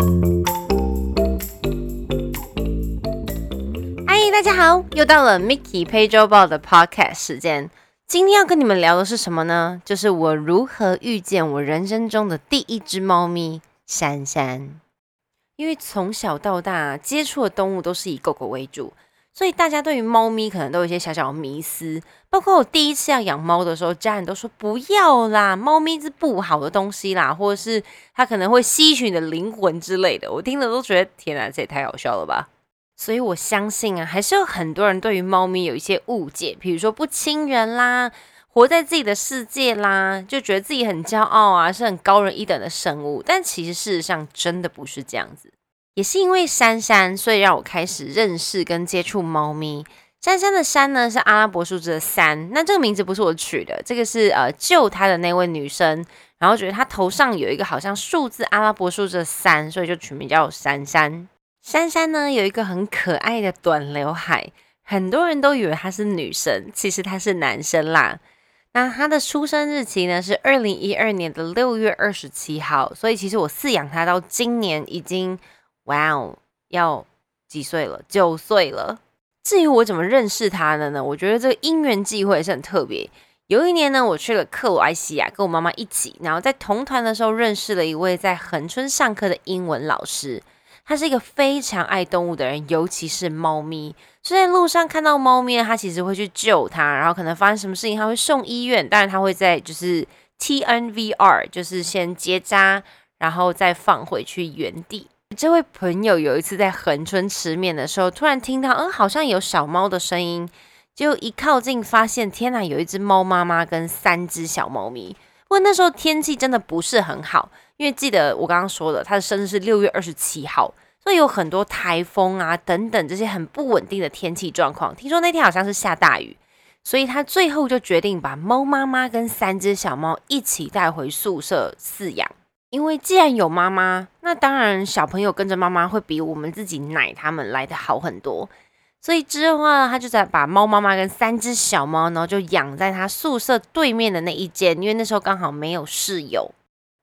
嗨，大家好，又到了 Mickey 陪周报的 Podcast 时间。今天要跟你们聊的是什么呢？就是我如何遇见我人生中的第一只猫咪珊珊。因为从小到大接触的动物都是以狗狗为主，所以大家对于猫咪可能都有一些小小的迷思。包括我第一次要养猫的时候，家人都说不要啦，猫咪是不好的东西啦，或者是它可能会吸取你的灵魂之类的。我听了都觉得天哪，这也太好笑了吧！所以我相信啊，还是有很多人对于猫咪有一些误解，比如说不亲人啦，活在自己的世界啦，就觉得自己很骄傲啊，是很高人一等的生物。但其实事实上真的不是这样子。也是因为珊珊，所以让我开始认识跟接触猫咪。珊珊的珊呢是阿拉伯数字的三，那这个名字不是我取的，这个是呃救她的那位女生，然后觉得她头上有一个好像数字阿拉伯数字的三，所以就取名叫珊珊。珊珊呢有一个很可爱的短刘海，很多人都以为她是女生，其实她是男生啦。那她的出生日期呢是二零一二年的六月二十七号，所以其实我饲养她到今年已经，哇哦，要几岁了？九岁了。至于我怎么认识他的呢？我觉得这个因缘际会是很特别。有一年呢，我去了克罗埃西亚，跟我妈妈一起，然后在同团的时候认识了一位在恒春上课的英文老师。他是一个非常爱动物的人，尤其是猫咪。所以在路上看到猫咪，他其实会去救它，然后可能发生什么事情，他会送医院。当然，他会在就是 T N V R，就是先结扎，然后再放回去原地。这位朋友有一次在横村吃面的时候，突然听到，嗯，好像有小猫的声音，就一靠近，发现天哪，有一只猫妈妈跟三只小猫咪。不过那时候天气真的不是很好。因为记得我刚刚说了，他的生日是六月二十七号，所以有很多台风啊等等这些很不稳定的天气状况。听说那天好像是下大雨，所以他最后就决定把猫妈妈跟三只小猫一起带回宿舍饲养。因为既然有妈妈，那当然小朋友跟着妈妈会比我们自己奶他们来的好很多。所以之后呢，他就在把猫妈妈跟三只小猫，然后就养在他宿舍对面的那一间，因为那时候刚好没有室友。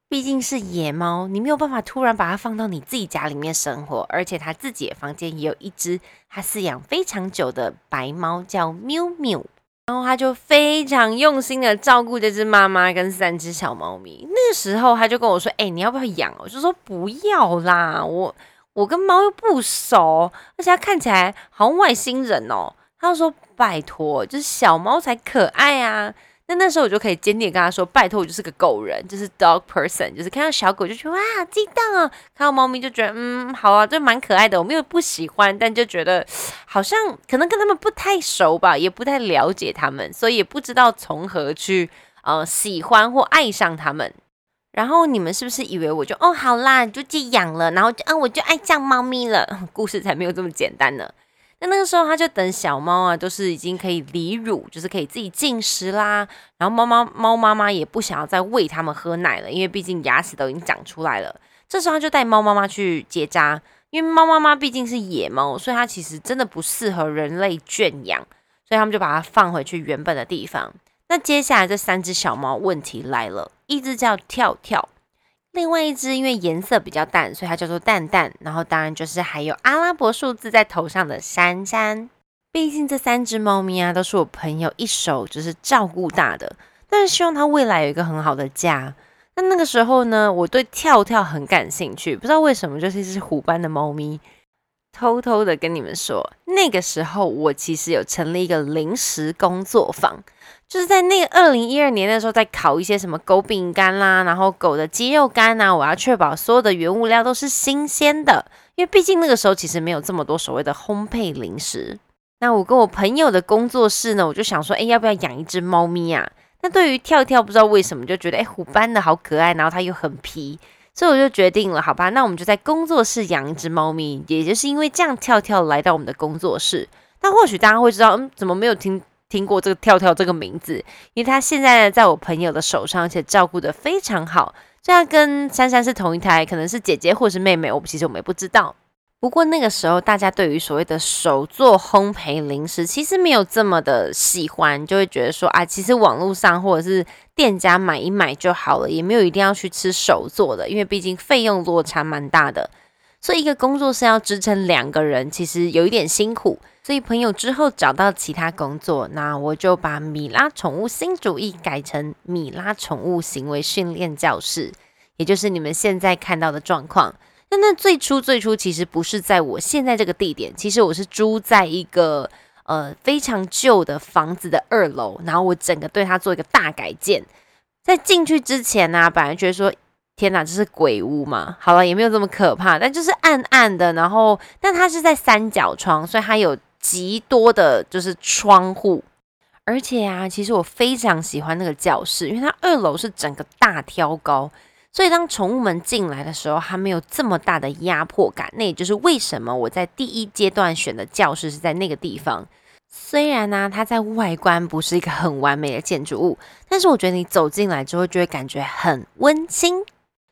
毕竟是野猫，你没有办法突然把它放到你自己家里面生活，而且他自己的房间也有一只他饲养非常久的白猫，叫喵喵。然后他就非常用心的照顾这只妈妈跟三只小猫咪。那个时候他就跟我说：“哎，你要不要养？”我就说：“不要啦，我我跟猫又不熟，而且它看起来好像外星人哦。”他就说：“拜托，就是小猫才可爱啊。”那那时候我就可以坚定跟他说：“拜托，我就是个狗人，就是 dog person，就是看到小狗就觉得哇，激动啊！看到猫咪就觉得嗯，好啊，就蛮可爱的。我没有不喜欢，但就觉得好像可能跟他们不太熟吧，也不太了解他们，所以也不知道从何去呃喜欢或爱上他们。然后你们是不是以为我就哦好啦，就寄养了，然后就啊我就爱上猫咪了？故事才没有这么简单呢。”那那个时候，他就等小猫啊，都是已经可以离乳，就是可以自己进食啦。然后猫猫猫妈妈也不想要再喂它们喝奶了，因为毕竟牙齿都已经长出来了。这时候他就带猫妈妈去结扎，因为猫妈妈毕竟是野猫，所以它其实真的不适合人类圈养，所以他们就把它放回去原本的地方。那接下来这三只小猫问题来了，一只叫跳跳。另外一只因为颜色比较淡，所以它叫做蛋蛋。然后当然就是还有阿拉伯数字在头上的珊珊。毕竟这三只猫咪啊，都是我朋友一手就是照顾大的。但是希望它未来有一个很好的家。那那个时候呢，我对跳跳很感兴趣，不知道为什么就是一只虎斑的猫咪。偷偷的跟你们说，那个时候我其实有成立一个临时工作坊。就是在那个二零一二年的时候，在烤一些什么狗饼干啦，然后狗的鸡肉干呐，我要确保所有的原物料都是新鲜的，因为毕竟那个时候其实没有这么多所谓的烘焙零食。那我跟我朋友的工作室呢，我就想说，哎，要不要养一只猫咪啊？那对于跳跳，不知道为什么就觉得，哎，虎斑的好可爱，然后它又很皮，所以我就决定了，好吧，那我们就在工作室养一只猫咪。也就是因为这样，跳跳来到我们的工作室。那或许大家会知道，嗯，怎么没有听？听过这个跳跳这个名字，因为他现在呢在我朋友的手上，而且照顾的非常好。虽然跟珊珊是同一胎，可能是姐姐或是妹妹，我其实我们也不知道。不过那个时候，大家对于所谓的手做烘焙零食，其实没有这么的喜欢，就会觉得说啊，其实网络上或者是店家买一买就好了，也没有一定要去吃手做的，因为毕竟费用落差蛮大的。所以一个工作室要支撑两个人，其实有一点辛苦。所以朋友之后找到其他工作，那我就把米拉宠物新主义改成米拉宠物行为训练教室，也就是你们现在看到的状况。那那最初最初其实不是在我现在这个地点，其实我是租在一个呃非常旧的房子的二楼，然后我整个对它做一个大改建。在进去之前呢，本来觉得说天哪，这是鬼屋嘛？好了，也没有这么可怕，但就是暗暗的。然后，但它是在三角窗，所以它有。极多的就是窗户，而且啊，其实我非常喜欢那个教室，因为它二楼是整个大挑高，所以当宠物们进来的时候，它没有这么大的压迫感。那也就是为什么我在第一阶段选的教室是在那个地方。虽然呢，它在外观不是一个很完美的建筑物，但是我觉得你走进来之后就会感觉很温馨。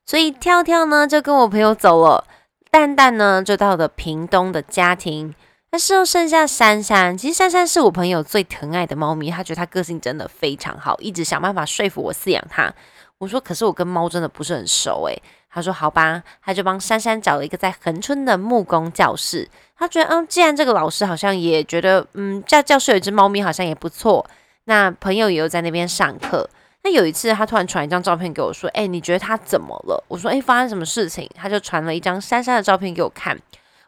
所以跳跳呢就跟我朋友走了，蛋蛋呢就到了屏东的家庭。那时候剩下珊珊，其实珊珊是我朋友最疼爱的猫咪，他觉得它个性真的非常好，一直想办法说服我饲养它。我说，可是我跟猫真的不是很熟诶。他说好吧，他就帮珊珊找了一个在横村的木工教室。他觉得，嗯，既然这个老师好像也觉得，嗯，教教室有一只猫咪好像也不错。那朋友也有在那边上课。那有一次，他突然传一张照片给我，说，哎，你觉得他怎么了？我说，哎，发生什么事情？他就传了一张珊珊的照片给我看。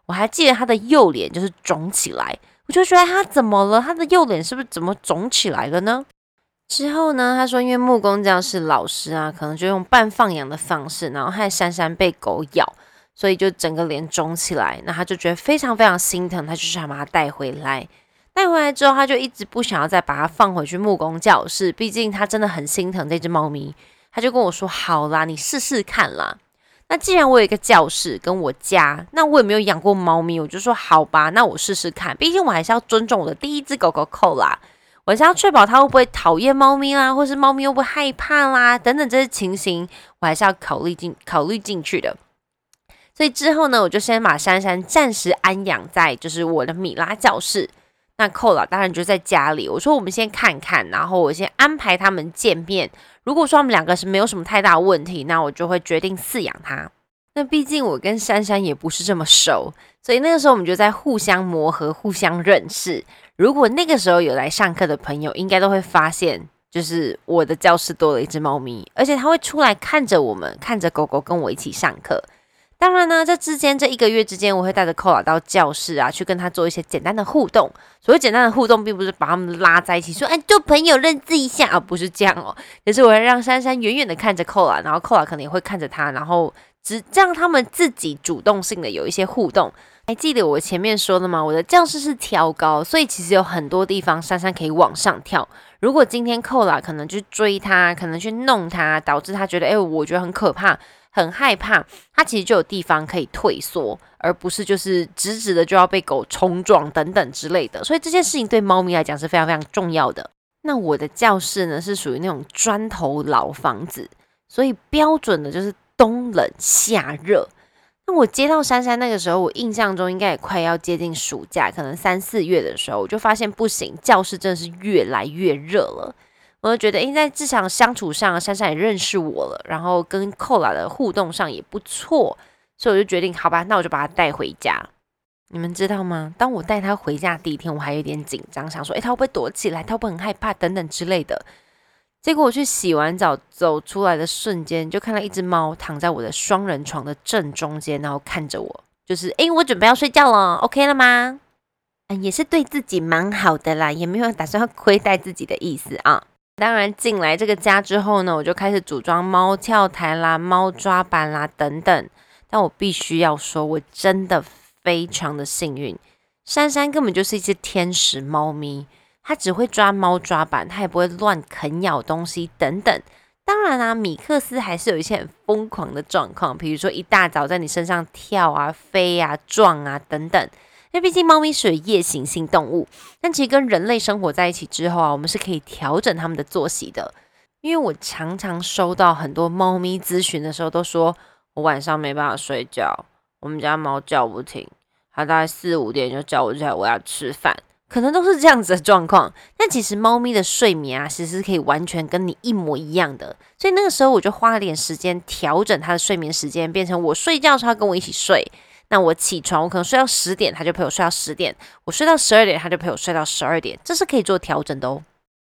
我还记得他的右脸就是肿起来，我就觉得他怎么了？他的右脸是不是怎么肿起来了呢？之后呢，他说因为木工教室老师啊，可能就用半放养的方式，然后害珊珊被狗咬，所以就整个脸肿起来。那他就觉得非常非常心疼，他就想把它带回来。带回来之后，他就一直不想要再把它放回去木工教室，毕竟他真的很心疼这只猫咪。他就跟我说：“好啦，你试试看啦。”那既然我有一个教室跟我家，那我也没有养过猫咪，我就说好吧，那我试试看。毕竟我还是要尊重我的第一只狗狗扣啦，我是要确保它会不会讨厌猫咪啦，或是猫咪会不会害怕啦，等等这些情形，我还是要考虑进考虑进去的。所以之后呢，我就先把珊珊暂时安养在就是我的米拉教室。那扣了，当然就在家里。我说我们先看看，然后我先安排他们见面。如果说他们两个是没有什么太大问题，那我就会决定饲养它。那毕竟我跟珊珊也不是这么熟，所以那个时候我们就在互相磨合、互相认识。如果那个时候有来上课的朋友，应该都会发现，就是我的教室多了一只猫咪，而且它会出来看着我们，看着狗狗跟我一起上课。当然呢，这之间这一个月之间，我会带着寇拉到教室啊，去跟他做一些简单的互动。所谓简单的互动，并不是把他们拉在一起说“哎，做朋友认字一下”，而不是这样哦。也是我会让珊珊远远的看着寇拉，然后寇拉可能也会看着他，然后只让他们自己主动性的有一些互动。还记得我前面说的吗？我的教室是挑高，所以其实有很多地方珊珊可以往上跳。如果今天寇拉可能去追他，可能去弄他，导致他觉得“哎，我觉得很可怕”。很害怕，它其实就有地方可以退缩，而不是就是直直的就要被狗冲撞等等之类的。所以这件事情对猫咪来讲是非常非常重要的。那我的教室呢是属于那种砖头老房子，所以标准的就是冬冷夏热。那我接到珊珊那个时候，我印象中应该也快要接近暑假，可能三四月的时候，我就发现不行，教室真的是越来越热了。我就觉得，因为在日常相处上，珊珊也认识我了，然后跟寇拉的互动上也不错，所以我就决定，好吧，那我就把它带回家。你们知道吗？当我带它回家第一天，我还有点紧张，想说，哎，它会不会躲起来？它会不会很害怕？等等之类的。结果我去洗完澡走出来的瞬间，就看到一只猫躺在我的双人床的正中间，然后看着我，就是，哎，我准备要睡觉了，OK 了吗？嗯，也是对自己蛮好的啦，也没有打算要亏待自己的意思啊。当然，进来这个家之后呢，我就开始组装猫跳台啦、猫抓板啦等等。但我必须要说，我真的非常的幸运，珊珊根本就是一只天使猫咪，它只会抓猫抓板，它也不会乱啃咬东西等等。当然啦，米克斯还是有一些很疯狂的状况，比如说一大早在你身上跳啊、飞啊、撞啊等等。因为毕竟猫咪是夜行性动物，但其实跟人类生活在一起之后啊，我们是可以调整它们的作息的。因为我常常收到很多猫咪咨询的时候，都说我晚上没办法睡觉，我们家猫叫不停，它大概四五点就叫我起来，我要吃饭。可能都是这样子的状况。但其实猫咪的睡眠啊，其实是可以完全跟你一模一样的。所以那个时候我就花了点时间调整它的睡眠时间，变成我睡觉时候跟我一起睡。那我起床，我可能睡到十点，它就陪我睡到十点；我睡到十二点，它就陪我睡到十二点。这是可以做调整的哦。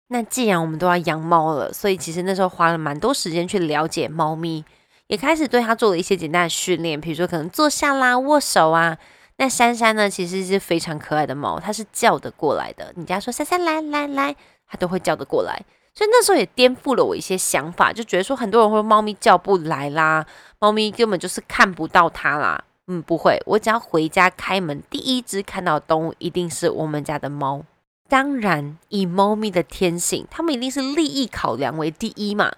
那既然我们都要养猫了，所以其实那时候花了蛮多时间去了解猫咪，也开始对它做了一些简单的训练，比如说可能坐下啦、握手啊。那珊珊呢，其实是非常可爱的猫，它是叫得过来的。你家说珊珊来来来，它都会叫得过来。所以那时候也颠覆了我一些想法，就觉得说很多人会猫咪叫不来啦，猫咪根本就是看不到它啦。嗯，不会，我只要回家开门，第一只看到动物一定是我们家的猫。当然，以猫咪的天性，它们一定是利益考量为第一嘛。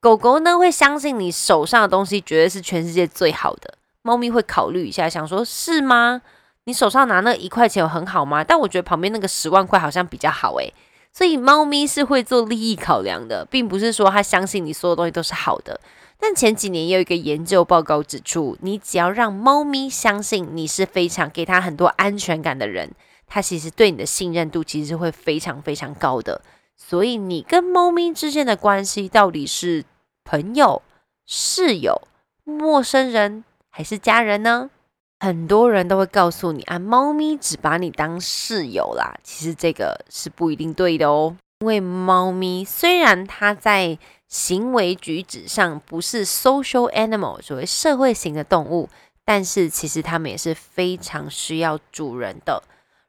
狗狗呢会相信你手上的东西绝对是全世界最好的，猫咪会考虑一下，想说是吗？你手上拿那一块钱有很好吗？但我觉得旁边那个十万块好像比较好诶。所以猫咪是会做利益考量的，并不是说它相信你所有东西都是好的。但前几年也有一个研究报告指出，你只要让猫咪相信你是非常给它很多安全感的人，它其实对你的信任度其实会非常非常高的。所以你跟猫咪之间的关系到底是朋友、室友、陌生人还是家人呢？很多人都会告诉你啊，猫咪只把你当室友啦。其实这个是不一定对的哦，因为猫咪虽然它在行为举止上不是 social animal，所谓社会型的动物，但是其实它们也是非常需要主人的。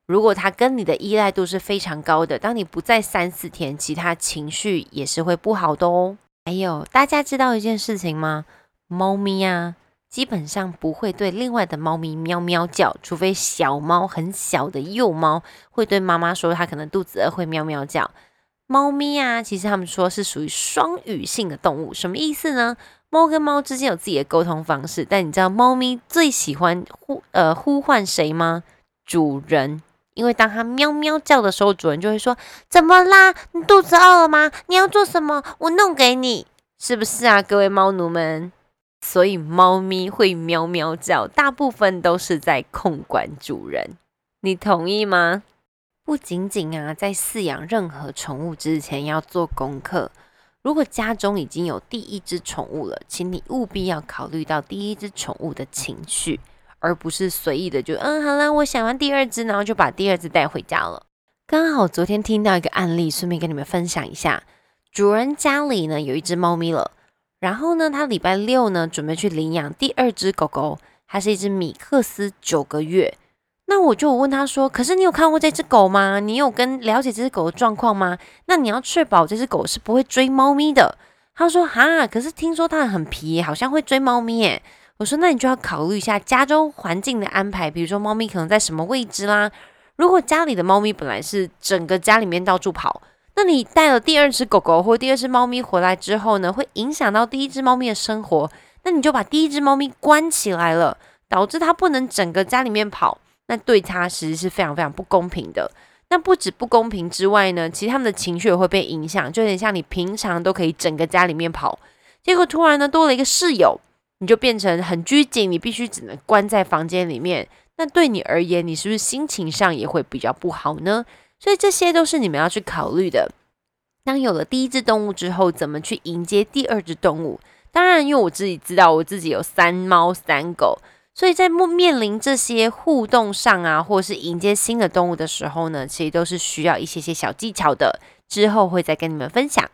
如果它跟你的依赖度是非常高的，当你不在三四天，其他情绪也是会不好的哦。还有，大家知道一件事情吗？猫咪啊，基本上不会对另外的猫咪喵喵叫，除非小猫很小的幼猫会对妈妈说它可能肚子饿会喵喵叫。猫咪啊，其实他们说是属于双语性的动物，什么意思呢？猫跟猫之间有自己的沟通方式，但你知道猫咪最喜欢呼呃呼唤谁吗？主人，因为当它喵喵叫的时候，主人就会说：“怎么啦？你肚子饿了吗？你要做什么？我弄给你，是不是啊，各位猫奴们？”所以猫咪会喵喵叫，大部分都是在控管主人，你同意吗？不仅仅啊，在饲养任何宠物之前要做功课。如果家中已经有第一只宠物了，请你务必要考虑到第一只宠物的情绪，而不是随意的就嗯好了，我想要第二只，然后就把第二只带回家了。刚好昨天听到一个案例，顺便跟你们分享一下。主人家里呢有一只猫咪了，然后呢他礼拜六呢准备去领养第二只狗狗，它是一只米克斯，九个月。那我就问他说：“可是你有看过这只狗吗？你有跟了解这只狗的状况吗？那你要确保这只狗是不会追猫咪的。”他说：“哈，可是听说它很皮，好像会追猫咪。”耶。我说：“那你就要考虑一下家中环境的安排，比如说猫咪可能在什么位置啦。如果家里的猫咪本来是整个家里面到处跑，那你带了第二只狗狗或第二只猫咪回来之后呢，会影响到第一只猫咪的生活。那你就把第一只猫咪关起来了，导致它不能整个家里面跑。”那对他其实是非常非常不公平的。那不止不公平之外呢，其实他们的情绪也会被影响，就有点像你平常都可以整个家里面跑，结果突然呢多了一个室友，你就变成很拘谨，你必须只能关在房间里面。那对你而言，你是不是心情上也会比较不好呢？所以这些都是你们要去考虑的。当有了第一只动物之后，怎么去迎接第二只动物？当然，因为我自己知道，我自己有三猫三狗。所以在面面临这些互动上啊，或是迎接新的动物的时候呢，其实都是需要一些些小技巧的。之后会再跟你们分享。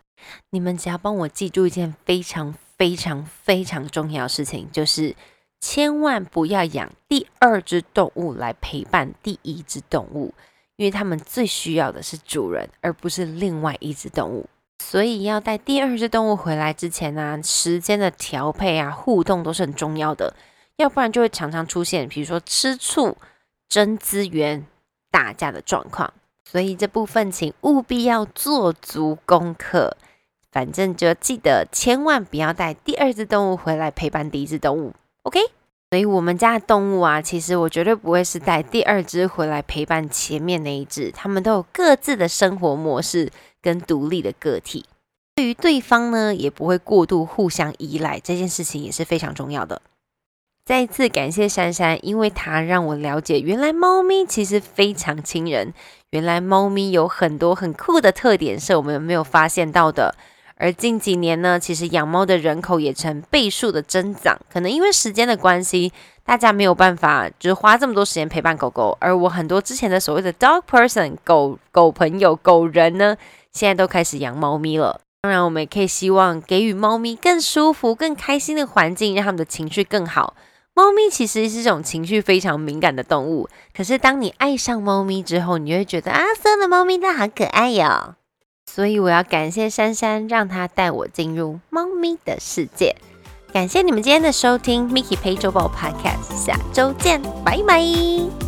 你们只要帮我记住一件非常非常非常重要的事情，就是千万不要养第二只动物来陪伴第一只动物，因为他们最需要的是主人，而不是另外一只动物。所以要带第二只动物回来之前呢，时间的调配啊，互动都是很重要的。要不然就会常常出现，比如说吃醋、争资源、打架的状况。所以这部分请务必要做足功课。反正就记得千万不要带第二只动物回来陪伴第一只动物。OK？所以我们家的动物啊，其实我绝对不会是带第二只回来陪伴前面那一只。它们都有各自的生活模式跟独立的个体。对于对方呢，也不会过度互相依赖。这件事情也是非常重要的。再一次感谢珊珊，因为她让我了解，原来猫咪其实非常亲人。原来猫咪有很多很酷的特点，是我们没有发现到的。而近几年呢，其实养猫的人口也呈倍数的增长。可能因为时间的关系，大家没有办法就是花这么多时间陪伴狗狗。而我很多之前的所谓的 dog person 狗狗朋友狗人呢，现在都开始养猫咪了。当然，我们也可以希望给予猫咪更舒服、更开心的环境，让它们的情绪更好。猫咪其实是这种情绪非常敏感的动物，可是当你爱上猫咪之后，你会觉得啊，所有的猫咪都好可爱哟。所以我要感谢珊珊，让她带我进入猫咪的世界。感谢你们今天的收听，Mickey 陪周报 Podcast，下周见，拜拜。